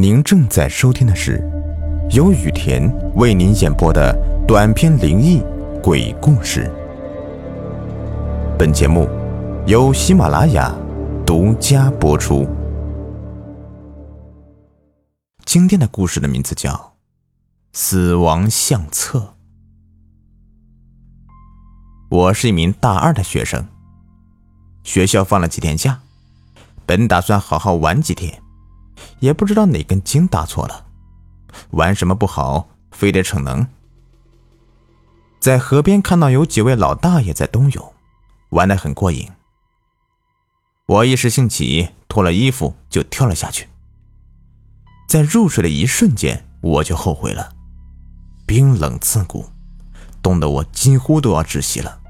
您正在收听的是由雨田为您演播的短篇灵异鬼故事。本节目由喜马拉雅独家播出。今天的故事的名字叫《死亡相册》。我是一名大二的学生，学校放了几天假，本打算好好玩几天。也不知道哪根筋搭错了，玩什么不好，非得逞能。在河边看到有几位老大爷在冬泳，玩得很过瘾。我一时兴起，脱了衣服就跳了下去。在入水的一瞬间，我就后悔了，冰冷刺骨，冻得我几乎都要窒息了。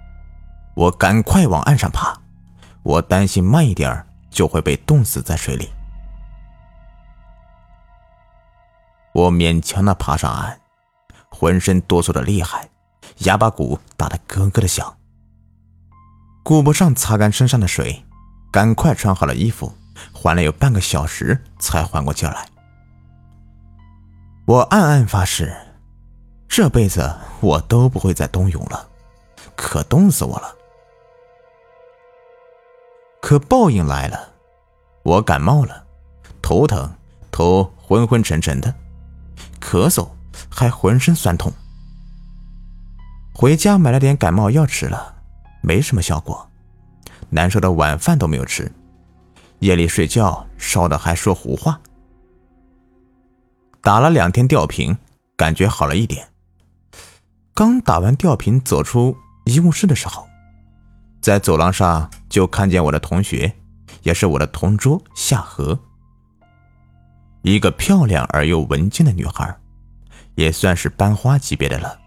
我赶快往岸上爬，我担心慢一点就会被冻死在水里。我勉强的爬上岸，浑身哆嗦的厉害，牙巴骨打得咯咯的响。顾不上擦干身上的水，赶快穿好了衣服，缓了有半个小时才缓过劲来。我暗暗发誓，这辈子我都不会再冬泳了，可冻死我了。可报应来了，我感冒了，头疼，头昏昏沉沉的。咳嗽，还浑身酸痛。回家买了点感冒药吃了，没什么效果。难受的晚饭都没有吃，夜里睡觉烧的还说胡话。打了两天吊瓶，感觉好了一点。刚打完吊瓶走出医务室的时候，在走廊上就看见我的同学，也是我的同桌夏荷。一个漂亮而又文静的女孩，也算是班花级别的了。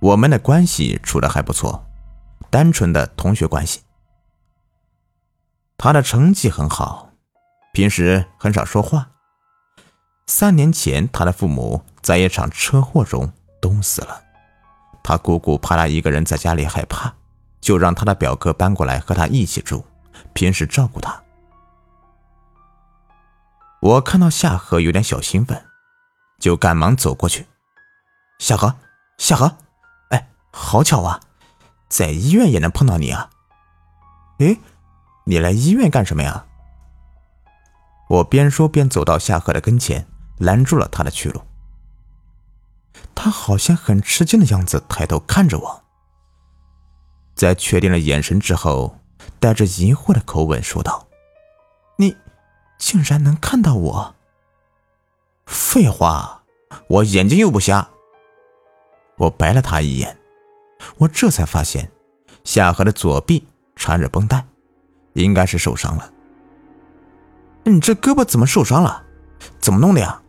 我们的关系处的还不错，单纯的同学关系。她的成绩很好，平时很少说话。三年前，她的父母在一场车祸中冻死了，她姑姑怕她一个人在家里害怕，就让她的表哥搬过来和她一起住，平时照顾她。我看到夏荷有点小兴奋，就赶忙走过去。夏荷，夏荷，哎，好巧啊，在医院也能碰到你啊！哎，你来医院干什么呀？我边说边走到夏荷的跟前，拦住了他的去路。他好像很吃惊的样子，抬头看着我，在确定了眼神之后，带着疑惑的口吻说道：“。”竟然能看到我！废话，我眼睛又不瞎。我白了他一眼，我这才发现夏荷的左臂缠着绷带，应该是受伤了。你这胳膊怎么受伤了？怎么弄的呀？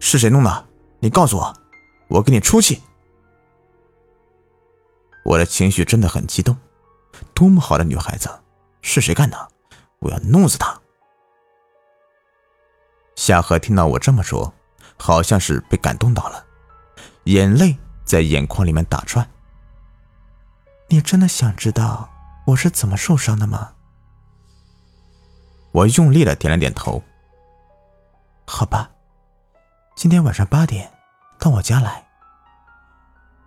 是谁弄的？你告诉我，我给你出气。我的情绪真的很激动，多么好的女孩子，是谁干的？我要弄死她！夏荷听到我这么说，好像是被感动到了，眼泪在眼眶里面打转。你真的想知道我是怎么受伤的吗？我用力的点了点头。好吧，今天晚上八点到我家来，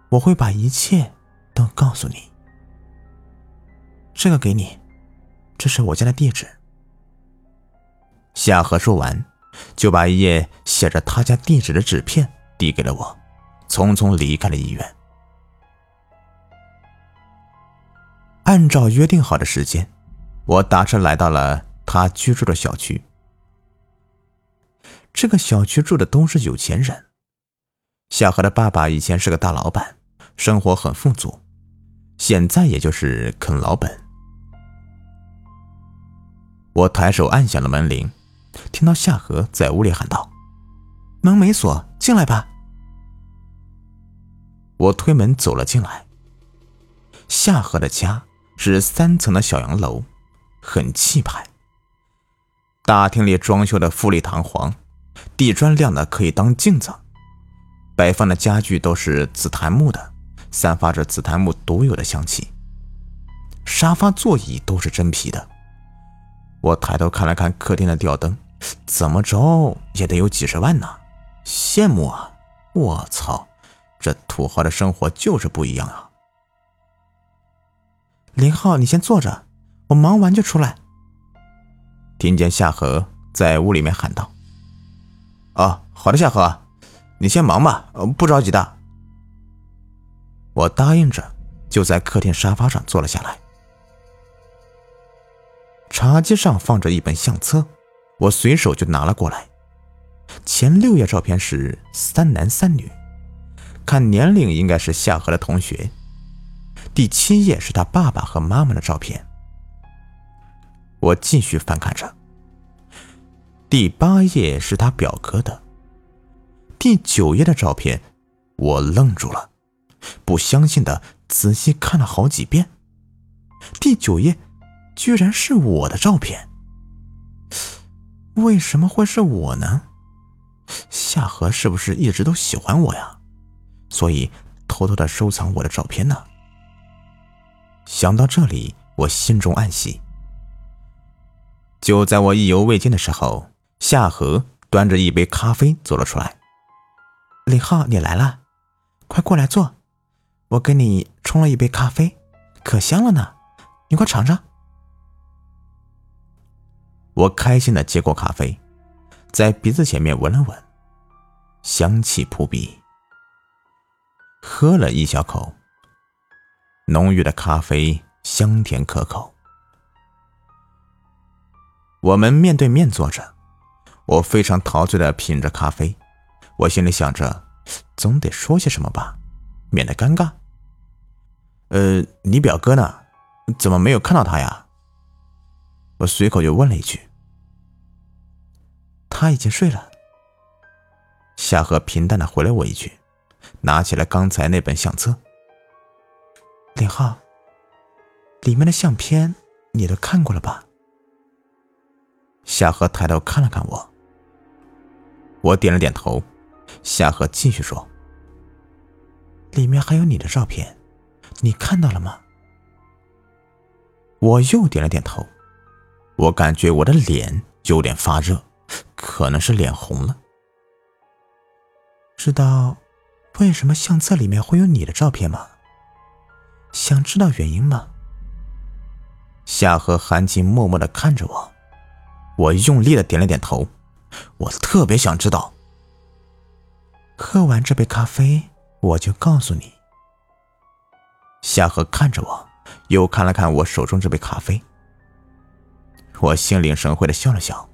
我会把一切都告诉你。这个给你，这是我家的地址。夏荷说完。就把一页写着他家地址的纸片递给了我，匆匆离开了医院。按照约定好的时间，我打车来到了他居住的小区。这个小区住的都是有钱人。小何的爸爸以前是个大老板，生活很富足，现在也就是啃老本。我抬手按响了门铃。听到夏荷在屋里喊道：“门没锁，进来吧。”我推门走了进来。夏荷的家是三层的小洋楼，很气派。大厅里装修的富丽堂皇，地砖亮的可以当镜子，摆放的家具都是紫檀木的，散发着紫檀木独有的香气。沙发座椅都是真皮的。我抬头看了看客厅的吊灯，怎么着也得有几十万呢，羡慕啊！我操，这土豪的生活就是不一样啊！林浩，你先坐着，我忙完就出来。听见夏荷在屋里面喊道：“哦，好的，夏荷，你先忙吧，不着急的。”我答应着，就在客厅沙发上坐了下来。茶几上放着一本相册。我随手就拿了过来，前六页照片是三男三女，看年龄应该是夏荷的同学。第七页是他爸爸和妈妈的照片。我继续翻看着，第八页是他表哥的。第九页的照片，我愣住了，不相信的仔细看了好几遍。第九页，居然是我的照片。为什么会是我呢？夏荷是不是一直都喜欢我呀？所以偷偷的收藏我的照片呢？想到这里，我心中暗喜。就在我意犹未尽的时候，夏荷端着一杯咖啡走了出来。李浩，你来了，快过来坐，我给你冲了一杯咖啡，可香了呢，你快尝尝。我开心的接过咖啡，在鼻子前面闻了闻，香气扑鼻。喝了一小口，浓郁的咖啡香甜可口。我们面对面坐着，我非常陶醉的品着咖啡，我心里想着，总得说些什么吧，免得尴尬。呃，你表哥呢？怎么没有看到他呀？我随口就问了一句：“他已经睡了。”夏荷平淡的回了我一句，拿起了刚才那本相册。林浩，里面的相片你都看过了吧？夏荷抬头看了看我，我点了点头。夏荷继续说：“里面还有你的照片，你看到了吗？”我又点了点头。我感觉我的脸有点发热，可能是脸红了。知道为什么相册里面会有你的照片吗？想知道原因吗？夏荷含情脉脉的看着我，我用力的点了点头。我特别想知道。喝完这杯咖啡，我就告诉你。夏荷看着我，又看了看我手中这杯咖啡。我心领神会的笑了笑，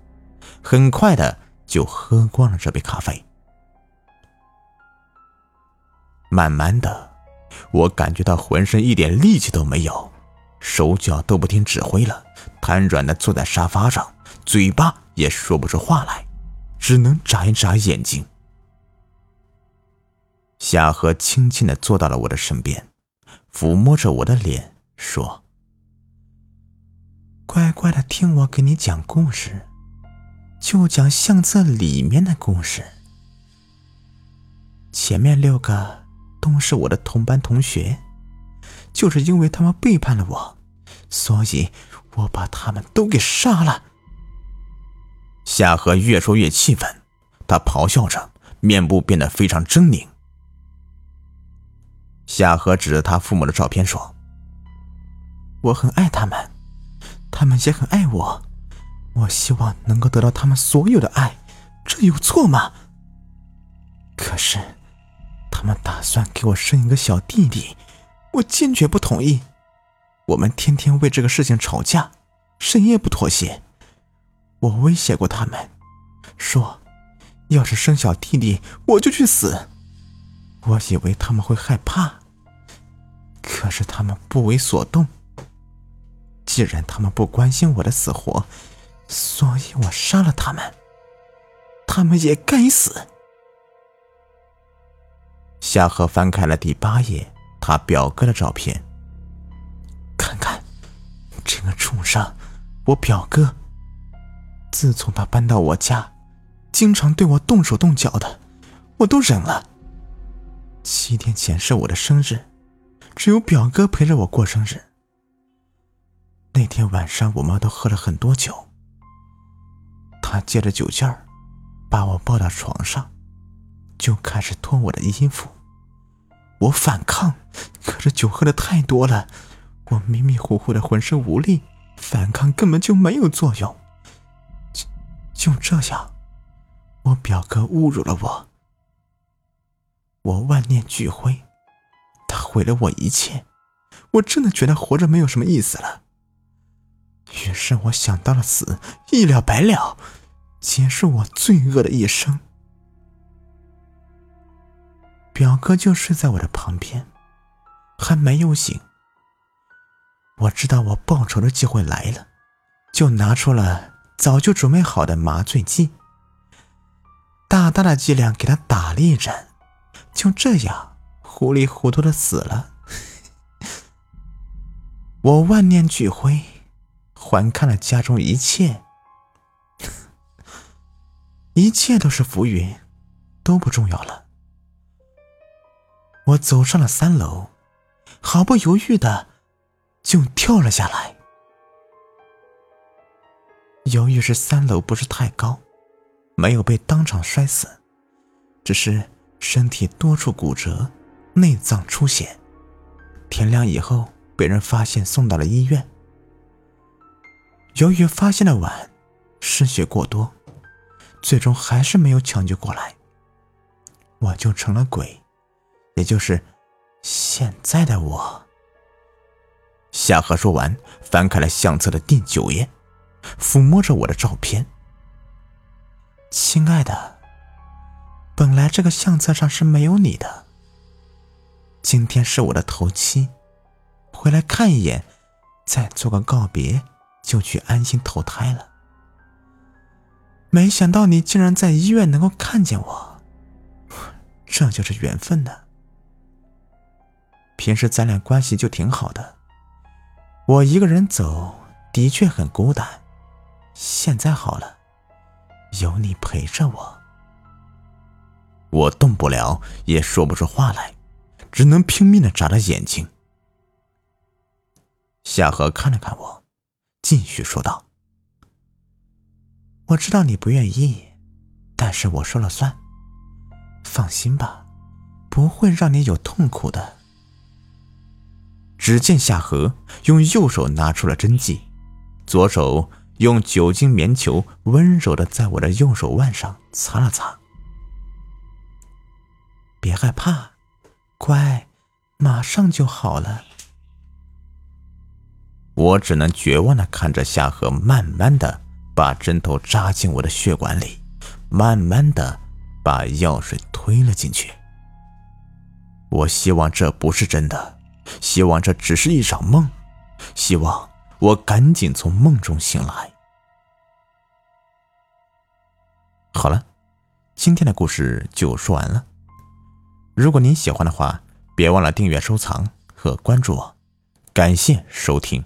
很快的就喝光了这杯咖啡。慢慢的，我感觉到浑身一点力气都没有，手脚都不听指挥了，瘫软的坐在沙发上，嘴巴也说不出话来，只能眨一眨眼睛。夏荷轻轻的坐到了我的身边，抚摸着我的脸，说。乖乖的听我给你讲故事，就讲相册里面的故事。前面六个都是我的同班同学，就是因为他们背叛了我，所以我把他们都给杀了。夏荷越说越气愤，他咆哮着，面部变得非常狰狞。夏荷指着他父母的照片说：“我很爱他们。”他们也很爱我，我希望能够得到他们所有的爱，这有错吗？可是，他们打算给我生一个小弟弟，我坚决不同意。我们天天为这个事情吵架，谁也不妥协。我威胁过他们，说，要是生小弟弟，我就去死。我以为他们会害怕，可是他们不为所动。既然他们不关心我的死活，所以我杀了他们。他们也该死。夏荷翻开了第八页，他表哥的照片。看看，这个畜生，我表哥。自从他搬到我家，经常对我动手动脚的，我都忍了。七天前是我的生日，只有表哥陪着我过生日。那天晚上，我们都喝了很多酒。他借着酒劲儿，把我抱到床上，就开始脱我的衣服。我反抗，可是酒喝的太多了，我迷迷糊糊的，浑身无力，反抗根本就没有作用。就就这样，我表哥侮辱了我，我万念俱灰，他毁了我一切，我真的觉得活着没有什么意思了。于是我想到了死，一了百了，结束我罪恶的一生。表哥就睡在我的旁边，还没有醒。我知道我报仇的机会来了，就拿出了早就准备好的麻醉剂，大大的剂量给他打了一针，就这样糊里糊涂的死了。我万念俱灰，环看了家中一切，一切都是浮云，都不重要了。我走上了三楼，毫不犹豫的就跳了下来。由于是三楼不是太高，没有被当场摔死，只是身体多处骨折，内脏出血。天亮以后被人发现，送到了医院。由于发现的晚，失血过多，最终还是没有抢救过来，我就成了鬼。也就是现在的我。夏荷说完，翻开了相册的第九页，抚摸着我的照片。亲爱的，本来这个相册上是没有你的。今天是我的头七，回来看一眼，再做个告别，就去安心投胎了。没想到你竟然在医院能够看见我，这就是缘分呢。平时咱俩关系就挺好的，我一个人走的确很孤单，现在好了，有你陪着我。我动不了，也说不出话来，只能拼命的眨着眼睛。夏荷看了看我，继续说道：“我知道你不愿意，但是我说了算。放心吧，不会让你有痛苦的。”只见夏荷用右手拿出了针剂，左手用酒精棉球温柔的在我的右手腕上擦了擦。别害怕，乖，马上就好了。我只能绝望的看着夏荷慢慢的把针头扎进我的血管里，慢慢的把药水推了进去。我希望这不是真的。希望这只是一场梦，希望我赶紧从梦中醒来。好了，今天的故事就说完了。如果您喜欢的话，别忘了订阅、收藏和关注我。感谢收听。